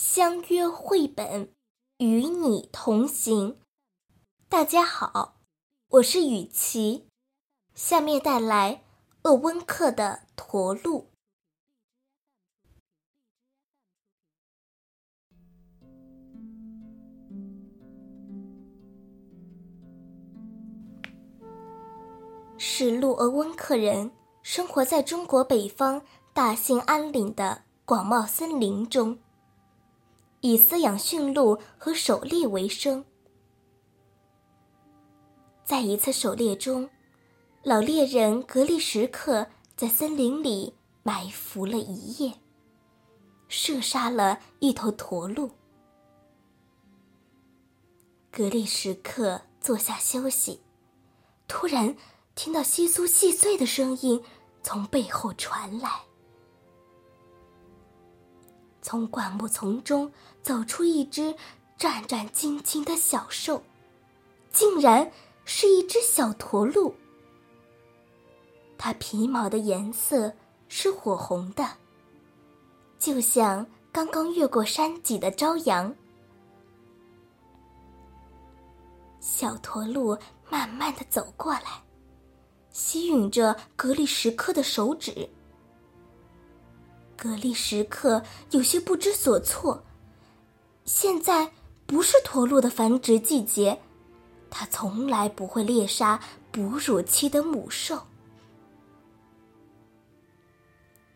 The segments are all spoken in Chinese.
相约绘本，与你同行。大家好，我是雨琪，下面带来鄂温克的驼鹿。是陆鄂温克人，生活在中国北方大兴安岭的广袤森林中。以饲养驯鹿和狩猎为生。在一次狩猎中，老猎人格利什克在森林里埋伏了一夜，射杀了一头驼鹿。格利什克坐下休息，突然听到窸窣细碎的声音从背后传来。从灌木丛中走出一只战战兢兢的小兽，竟然是一只小驼鹿。它皮毛的颜色是火红的，就像刚刚越过山脊的朝阳。小驼鹿慢慢的走过来，吸吮着格里什克的手指。格力什克有些不知所措。现在不是驼鹿的繁殖季节，它从来不会猎杀哺乳期的母兽。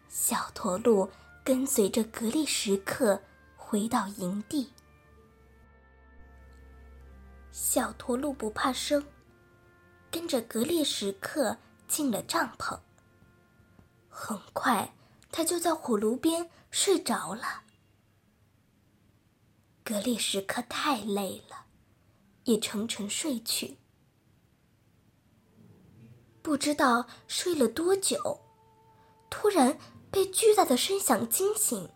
小驼鹿跟随着格力什克回到营地。小驼鹿不怕生，跟着格列什克进了帐篷。很快。他就在火炉边睡着了。格列什克太累了，也沉沉睡去。不知道睡了多久，突然被巨大的声响惊醒。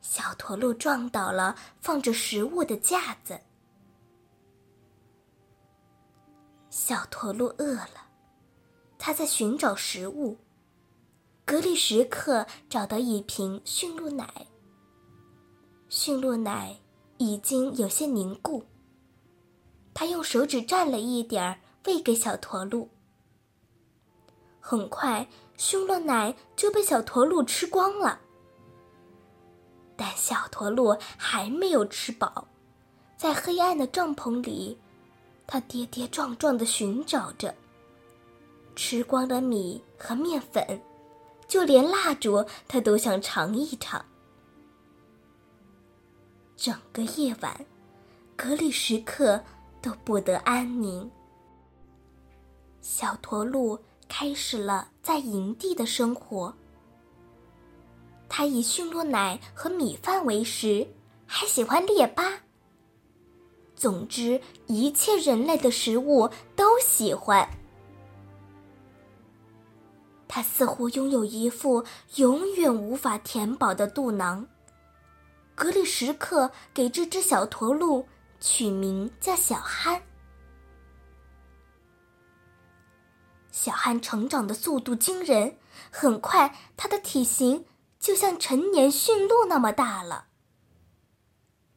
小驼鹿撞倒了放着食物的架子。小驼鹿饿了，它在寻找食物。格里什克找到一瓶驯鹿奶，驯鹿奶已经有些凝固。他用手指蘸了一点儿，喂给小驼鹿。很快，驯鹿奶就被小驼鹿吃光了。但小驼鹿还没有吃饱，在黑暗的帐篷里，它跌跌撞撞的寻找着。吃光了米和面粉。就连蜡烛，他都想尝一尝。整个夜晚，格里什克都不得安宁。小驼鹿开始了在营地的生活。他以驯鹿奶和米饭为食，还喜欢猎八。总之，一切人类的食物都喜欢。他似乎拥有一副永远无法填饱的肚囊。格里什克给这只小驼鹿取名叫小憨。小憨成长的速度惊人，很快，它的体型就像成年驯鹿那么大了。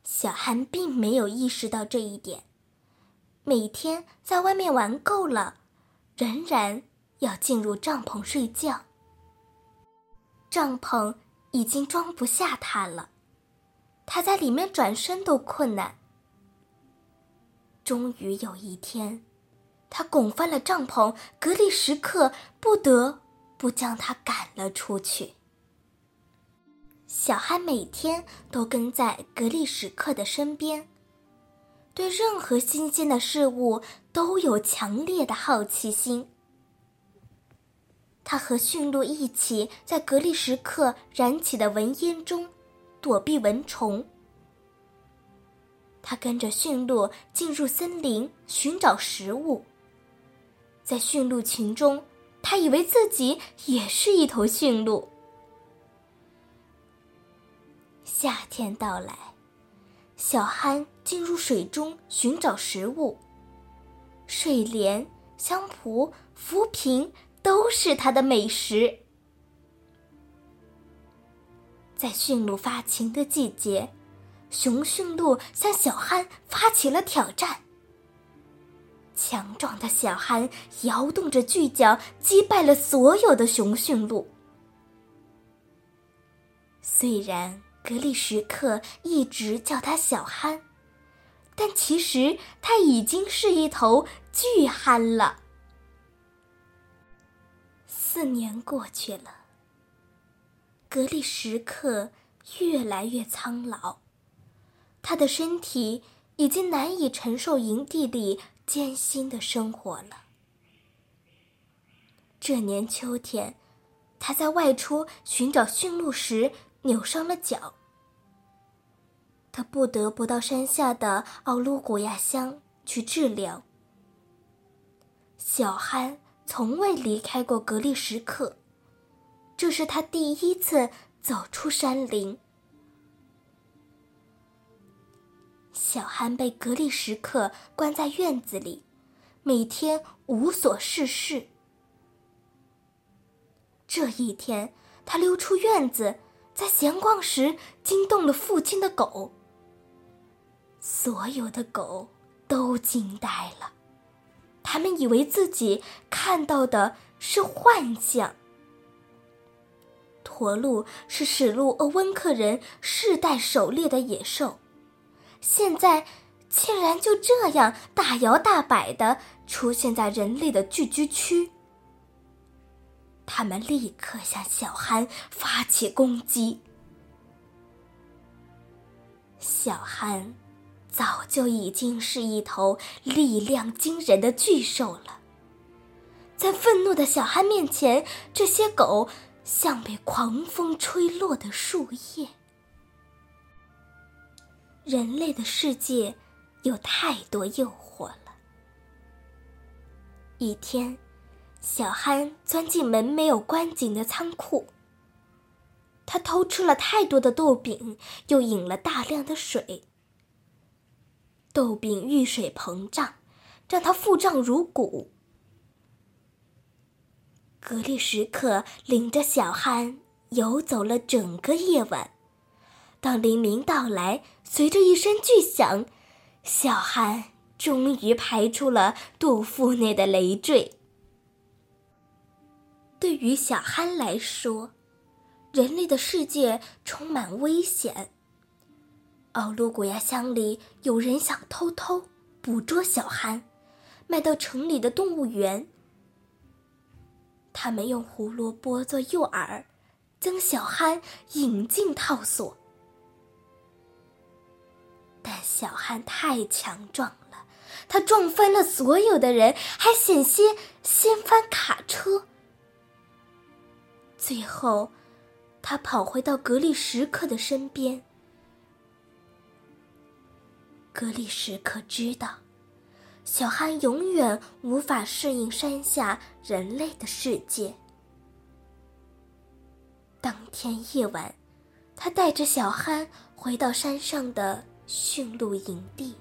小憨并没有意识到这一点，每天在外面玩够了，仍然。要进入帐篷睡觉。帐篷已经装不下他了，他在里面转身都困难。终于有一天，他拱翻了帐篷，格里什克不得不将他赶了出去。小憨每天都跟在格里什克的身边，对任何新鲜的事物都有强烈的好奇心。他和驯鹿一起在格利什克燃起的蚊烟中躲避蚊虫。他跟着驯鹿进入森林寻找食物。在驯鹿群中，他以为自己也是一头驯鹿。夏天到来，小憨进入水中寻找食物。睡莲、香蒲、浮萍。都是他的美食。在驯鹿发情的季节，雄驯鹿向小憨发起了挑战。强壮的小憨摇动着巨角，击败了所有的雄驯鹿。虽然格里什克一直叫他小憨，但其实他已经是一头巨憨了。四年过去了。格里什克越来越苍老，他的身体已经难以承受营地里艰辛的生活了。这年秋天，他在外出寻找驯鹿时扭伤了脚，他不得不到山下的奥鲁古亚乡去治疗。小憨从未离开过格里什克。这是他第一次走出山林。小憨被格里什克关在院子里，每天无所事事。这一天，他溜出院子，在闲逛时惊动了附近的狗。所有的狗都惊呆了，他们以为自己看到的是幻象。驼鹿是史路鄂温克人世代狩猎的野兽，现在竟然就这样大摇大摆的出现在人类的聚居区。他们立刻向小憨发起攻击。小憨早就已经是一头力量惊人的巨兽了，在愤怒的小憨面前，这些狗。像被狂风吹落的树叶。人类的世界有太多诱惑了。一天，小憨钻进门没有关紧的仓库。他偷吃了太多的豆饼，又饮了大量的水。豆饼遇水膨胀，让他腹胀如鼓。格里什克领着小憨游走了整个夜晚。当黎明到来，随着一声巨响，小憨终于排出了肚腹内的累赘。对于小憨来说，人类的世界充满危险。奥卢古亚乡里有人想偷偷捕捉小憨，卖到城里的动物园。他们用胡萝卜做诱饵，将小憨引进套索。但小憨太强壮了，他撞翻了所有的人，还险些掀翻卡车。最后，他跑回到格里什克的身边。格里什克知道。小憨永远无法适应山下人类的世界。当天夜晚，他带着小憨回到山上的驯鹿营地。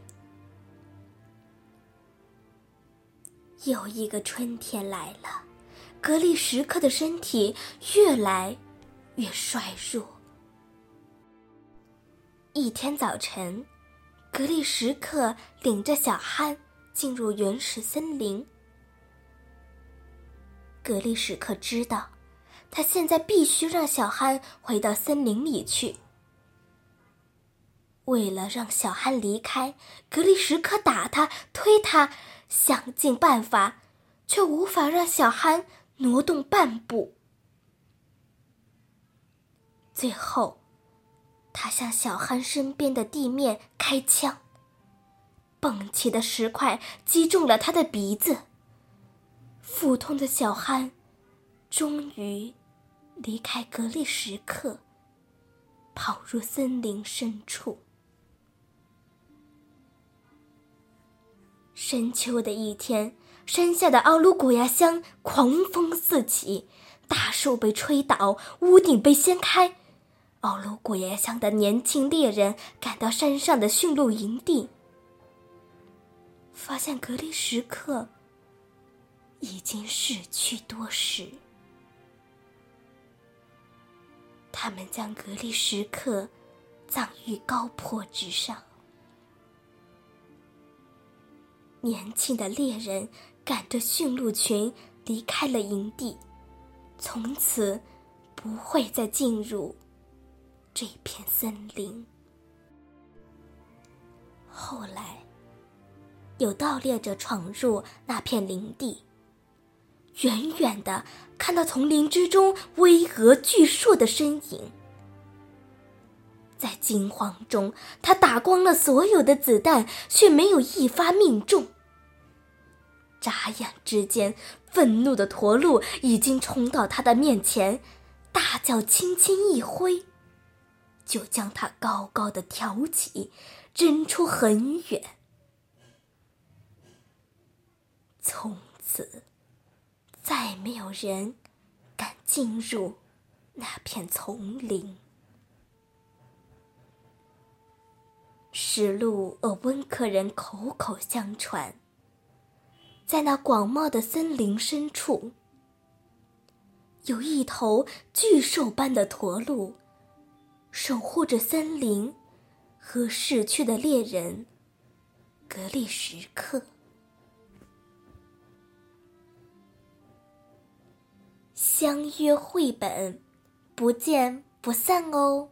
又一个春天来了，格里什克的身体越来越衰弱。一天早晨，格里什克领着小憨。进入原始森林，格里什克知道，他现在必须让小憨回到森林里去。为了让小憨离开，格里什克打他、推他，想尽办法，却无法让小憨挪动半步。最后，他向小憨身边的地面开枪。蹦起的石块击中了他的鼻子。腹痛的小憨，终于离开格利什克，跑入森林深处。深秋的一天，山下的奥鲁古亚乡狂风四起，大树被吹倒，屋顶被掀开。奥卢古亚乡的年轻猎人赶到山上的驯鹿营地。发现格里什克已经逝去多时，他们将格力什克葬于高坡之上。年轻的猎人赶着驯鹿群离开了营地，从此不会再进入这片森林。后来，有盗猎者闯入那片林地，远远的看到丛林之中巍峨巨树的身影。在惊慌中，他打光了所有的子弹，却没有一发命中。眨眼之间，愤怒的驼鹿已经冲到他的面前，大脚轻轻一挥，就将它高高的挑起，扔出很远。从此，再没有人敢进入那片丛林。石路和温克人口口相传。在那广袤的森林深处，有一头巨兽般的驼鹿，守护着森林和逝去的猎人格力什克。相约绘本，不见不散哦。